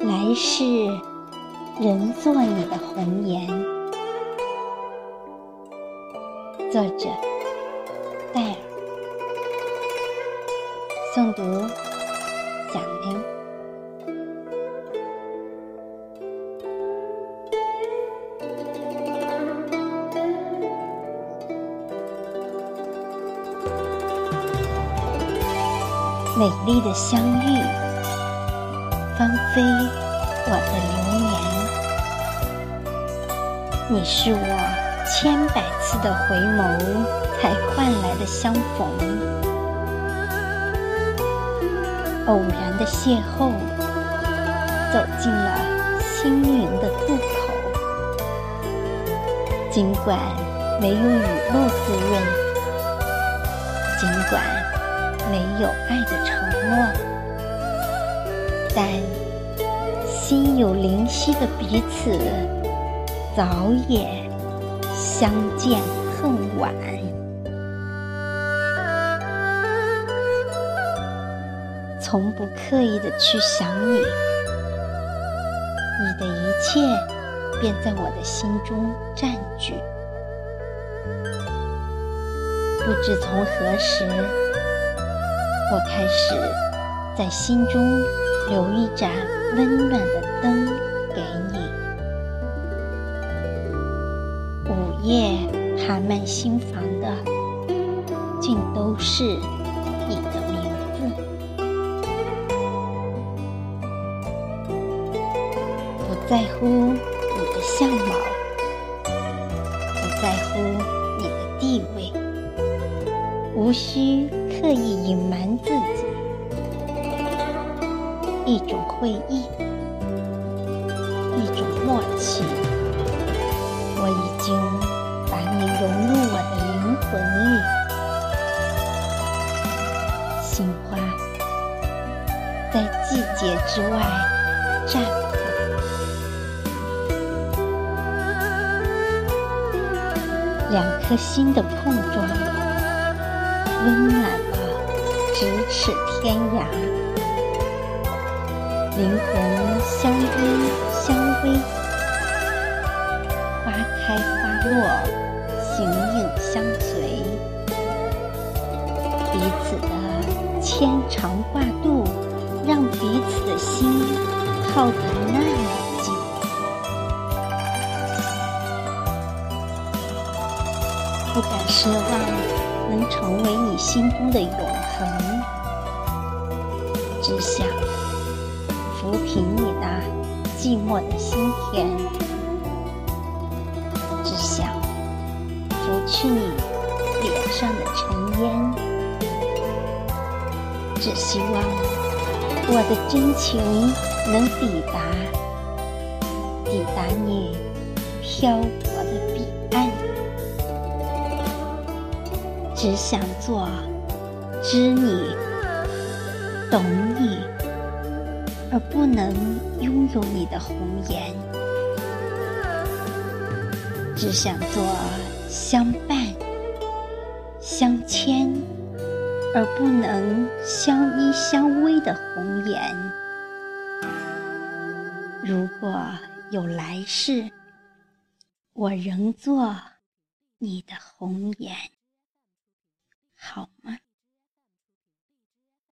来世仍做你的红颜。作者戴尔。诵读讲真美丽的相遇。芳菲我的流年。你是我。千百次的回眸，才换来的相逢；偶然的邂逅，走进了心灵的渡口。尽管没有雨露滋润，尽管没有爱的承诺，但心有灵犀的彼此，早也。相见恨晚，从不刻意的去想你，你的一切便在我的心中占据。不知从何时，我开始在心中留一盏温暖的灯给你。午夜爬满心房的，竟都是你的名字。不在乎你的相貌，不在乎你的地位，无需刻意隐瞒自己。一种会意，一种默契。我已经把你融入我的灵魂里，心花在季节之外绽放，两颗心的碰撞，温暖了咫尺天涯，灵魂相依相偎。花开花落，形影相随，彼此的牵肠挂肚，让彼此的心靠得那么近。不敢奢望能成为你心中的永恒，只想抚平你那寂寞的心田。只想拂去你脸上的尘烟，只希望我的真情能抵达，抵达你漂泊的彼岸。只想做知你、懂你，而不能拥有你的红颜。只想做。相伴、相牵，而不能相依相偎的红颜。如果有来世，我仍做你的红颜，好吗？